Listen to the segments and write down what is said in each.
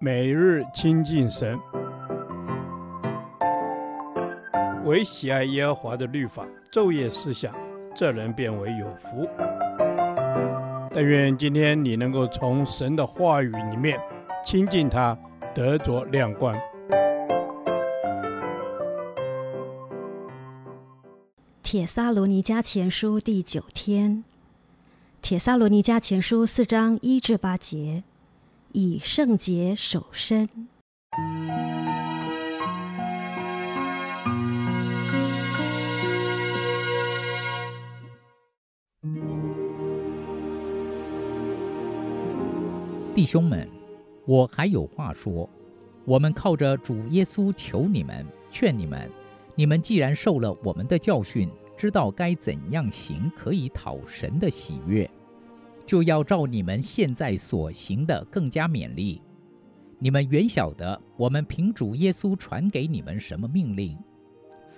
每日亲近神，唯喜爱耶和华的律法，昼夜思想，这人便为有福。但愿今天你能够从神的话语里面亲近他，得着亮光。帖撒罗尼迦前书第九天，帖撒罗尼迦前书四章一至八节。以圣洁守身。弟兄们，我还有话说：我们靠着主耶稣求你们、劝你们，你们既然受了我们的教训，知道该怎样行，可以讨神的喜悦。就要照你们现在所行的更加勉励。你们原晓得，我们凭主耶稣传给你们什么命令。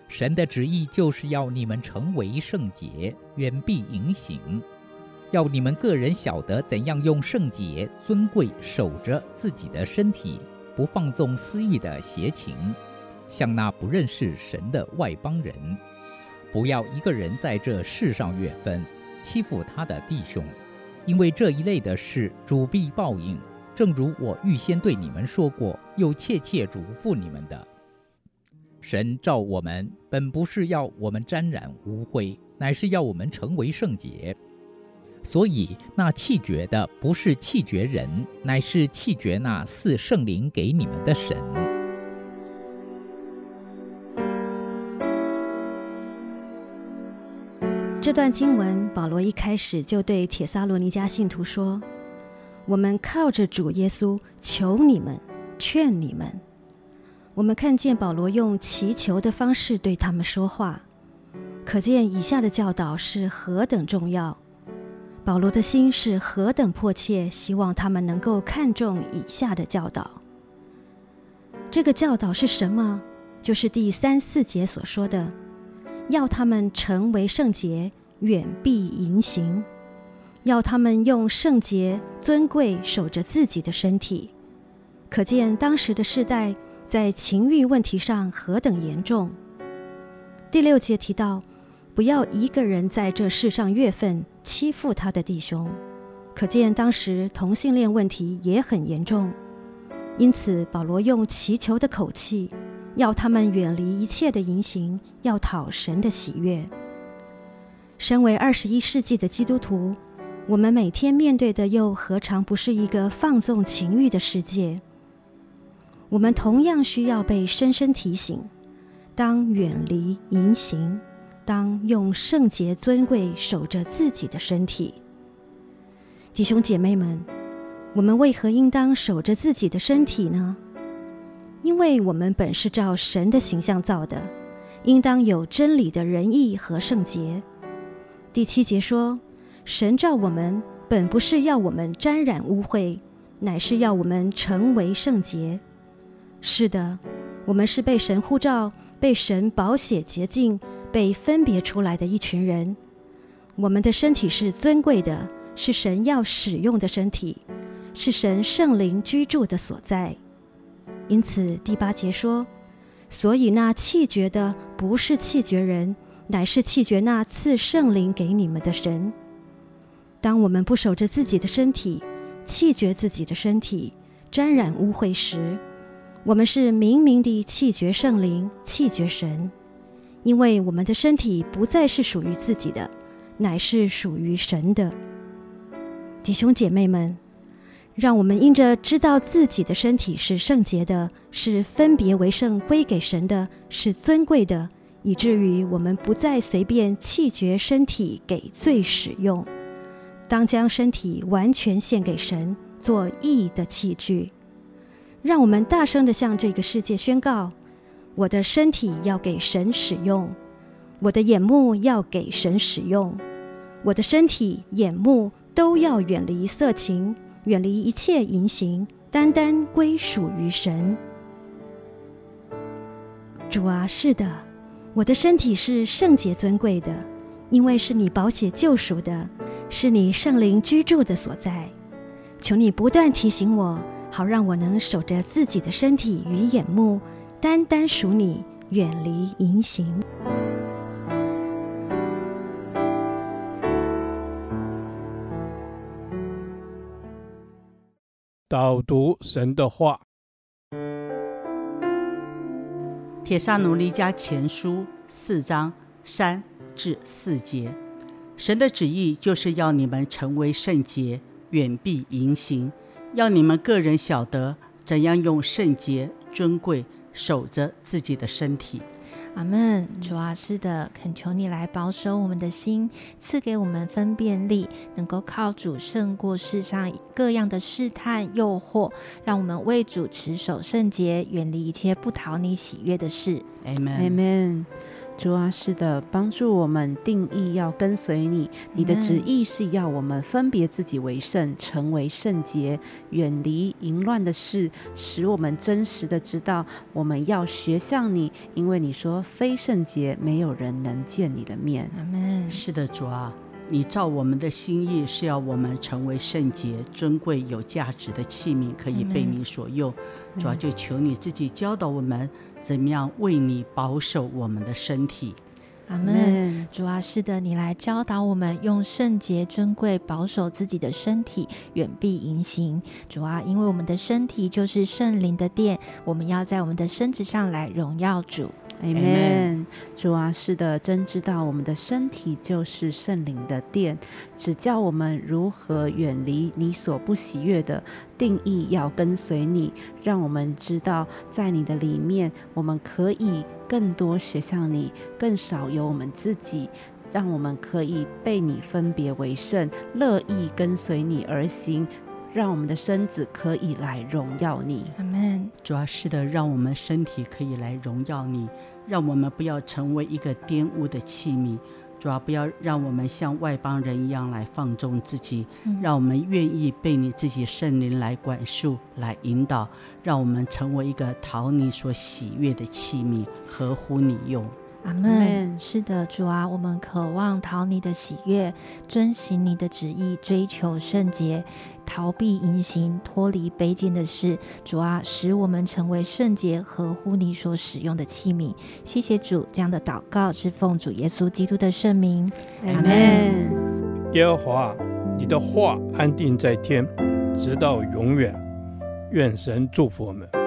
神的旨意就是要你们成为圣洁，远避淫行；要你们个人晓得怎样用圣洁、尊贵守着自己的身体，不放纵私欲的邪情，像那不认识神的外邦人。不要一个人在这世上越分，欺负他的弟兄。因为这一类的事，主必报应。正如我预先对你们说过，又切切嘱咐你们的。神召我们，本不是要我们沾染污秽，乃是要我们成为圣洁。所以那弃绝的，不是弃绝人，乃是弃绝那赐圣灵给你们的神。这段经文，保罗一开始就对帖撒罗尼迦信徒说：“我们靠着主耶稣求你们，劝你们。”我们看见保罗用祈求的方式对他们说话，可见以下的教导是何等重要。保罗的心是何等迫切，希望他们能够看重以下的教导。这个教导是什么？就是第三四节所说的。要他们成为圣洁，远避淫行；要他们用圣洁尊贵守着自己的身体。可见当时的世代在情欲问题上何等严重。第六节提到，不要一个人在这世上越份，欺负他的弟兄。可见当时同性恋问题也很严重。因此，保罗用祈求的口气。要他们远离一切的淫行，要讨神的喜悦。身为二十一世纪的基督徒，我们每天面对的又何尝不是一个放纵情欲的世界？我们同样需要被深深提醒：当远离淫行，当用圣洁尊贵守着自己的身体。弟兄姐妹们，我们为何应当守着自己的身体呢？因为我们本是照神的形象造的，应当有真理的仁义和圣洁。第七节说，神造我们本不是要我们沾染污秽，乃是要我们成为圣洁。是的，我们是被神呼召、被神宝血洁净、被分别出来的一群人。我们的身体是尊贵的，是神要使用的身体，是神圣灵居住的所在。因此，第八节说：“所以那弃绝的，不是弃绝人，乃是弃绝那赐圣灵给你们的神。”当我们不守着自己的身体，弃绝自己的身体，沾染污秽时，我们是明明地弃绝圣灵，弃绝神，因为我们的身体不再是属于自己的，乃是属于神的。弟兄姐妹们。让我们因着知道自己的身体是圣洁的，是分别为圣归给神的，是尊贵的，以至于我们不再随便弃绝身体给罪使用，当将身体完全献给神，做义的器具。让我们大声地向这个世界宣告：我的身体要给神使用，我的眼目要给神使用，我的身体、眼目都要远离色情。远离一切淫行，单单归属于神。主啊，是的，我的身体是圣洁尊贵的，因为是你宝血救赎的，是你圣灵居住的所在。求你不断提醒我，好让我能守着自己的身体与眼目，单单属你，远离淫行。导读神的话，《帖撒罗尼迦前书》四章三至四节，神的旨意就是要你们成为圣洁，远避淫行，要你们个人晓得怎样用圣洁、尊贵守着自己的身体。阿门，主啊，是的，恳求你来保守我们的心，赐给我们分辨力，能够靠主胜过世上各样的试探诱惑，让我们为主持守圣洁，远离一切不讨你喜悦的事。阿门，阿门。主啊，是的，帮助我们定义要跟随你。你的旨意是要我们分别自己为圣，成为圣洁，远离淫乱的事，使我们真实的知道我们要学像你，因为你说非圣洁，没有人能见你的面。阿门。是的，主啊。你照我们的心意，是要我们成为圣洁、尊贵、有价值的器皿，可以被你所用。主要就求你自己教导我们，怎么样为你保守我们的身体。阿门。主啊，是的，你来教导我们用圣洁、尊贵保守自己的身体，远避淫行。主啊，因为我们的身体就是圣灵的殿，我们要在我们的身子上来荣耀主。阿门，主啊，是的，真知道我们的身体就是圣灵的殿，只教我们如何远离你所不喜悦的，定义要跟随你，让我们知道在你的里面，我们可以更多学像你，更少有我们自己，让我们可以被你分别为圣，乐意跟随你而行。让我们的身子可以来荣耀你，阿门。主要是的，让我们身体可以来荣耀你，让我们不要成为一个玷污的器皿。主要不要让我们像外邦人一样来放纵自己，嗯、让我们愿意被你自己圣灵来管束、来引导，让我们成为一个讨你所喜悦的器皿，合乎你用。阿门。是的，主啊，我们渴望讨你的喜悦，遵行你的旨意，追求圣洁，逃避淫行，脱离卑贱的事。主啊，使我们成为圣洁，合乎你所使用的器皿。谢谢主，这样的祷告是奉主耶稣基督的圣名。阿门。耶和华，你的话安定在天，直到永远。愿神祝福我们。